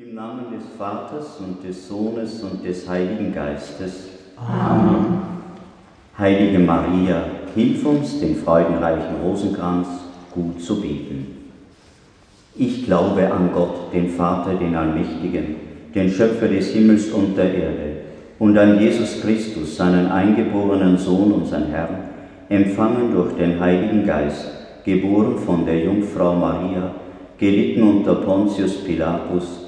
Im Namen des Vaters und des Sohnes und des Heiligen Geistes. Amen. Heilige Maria, hilf uns, den freudenreichen Rosenkranz gut zu beten. Ich glaube an Gott, den Vater, den Allmächtigen, den Schöpfer des Himmels und der Erde, und an Jesus Christus, seinen eingeborenen Sohn, unseren Herrn, empfangen durch den Heiligen Geist, geboren von der Jungfrau Maria, gelitten unter Pontius Pilatus,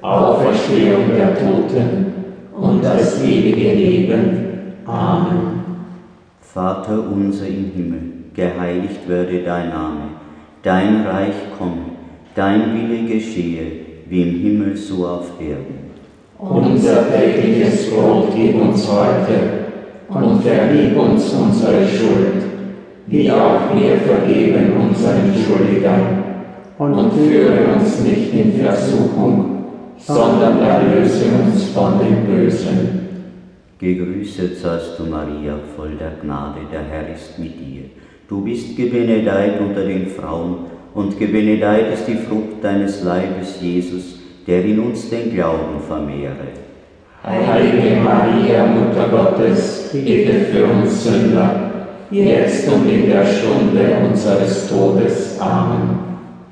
Auferstehung der Toten und das ewige Leben. Amen. Vater unser im Himmel, geheiligt werde dein Name, dein Reich komme, dein Wille geschehe, wie im Himmel so auf Erden. Unser tägliches Brot gib uns heute und vergib uns unsere Schuld, wie auch wir vergeben unseren Schuldigern. Und führe uns nicht in Versuchung, sondern erlöse uns von dem Bösen. Gegrüßet seist du, Maria, voll der Gnade, der Herr ist mit dir. Du bist gebenedeit unter den Frauen, und gebenedeit ist die Frucht deines Leibes, Jesus, der in uns den Glauben vermehre. Heilige Maria, Mutter Gottes, bitte für uns Sünder, jetzt und in der Stunde unseres Todes. Amen.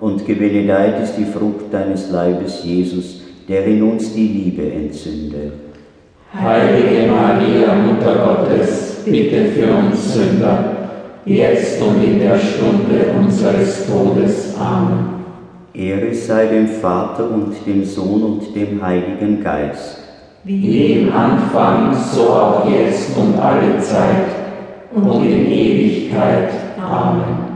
und gebenedeit ist die Frucht deines Leibes, Jesus, der in uns die Liebe entzündet. Heilige Maria, Mutter Gottes, bitte für uns Sünder, jetzt und in der Stunde unseres Todes. Amen. Ehre sei dem Vater und dem Sohn und dem Heiligen Geist. Wie im Anfang, so auch jetzt und alle Zeit und in Ewigkeit. Amen.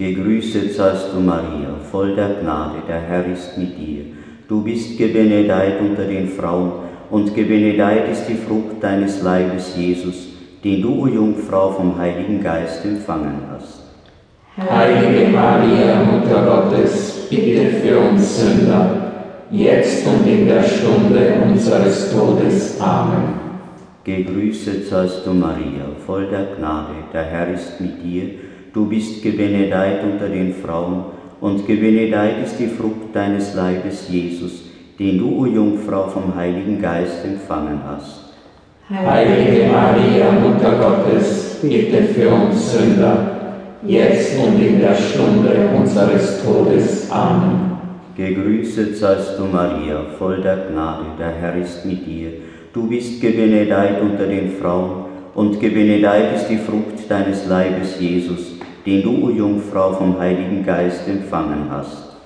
Gegrüßet seist du, Maria, voll der Gnade, der Herr ist mit dir. Du bist gebenedeit unter den Frauen, und gebenedeit ist die Frucht deines Leibes, Jesus, den du, o Jungfrau, vom Heiligen Geist empfangen hast. Heilige Maria, Mutter Gottes, bitte für uns Sünder, jetzt und in der Stunde unseres Todes. Amen. Gegrüßet seist du, Maria, voll der Gnade, der Herr ist mit dir. Du bist gebenedeit unter den Frauen, und gebenedeit ist die Frucht deines Leibes, Jesus, den du, o Jungfrau, vom Heiligen Geist empfangen hast. Heilige Maria, Mutter Gottes, bitte für uns Sünder, jetzt und in der Stunde unseres Todes. Amen. Gegrüßet seist du, Maria, voll der Gnade, der Herr ist mit dir. Du bist gebenedeit unter den Frauen, und gebenedeit ist die Frucht deines Leibes, Jesus, den du, o Jungfrau, vom Heiligen Geist empfangen hast.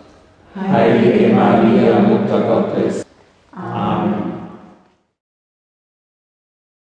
Heilige Maria, Mutter Gottes,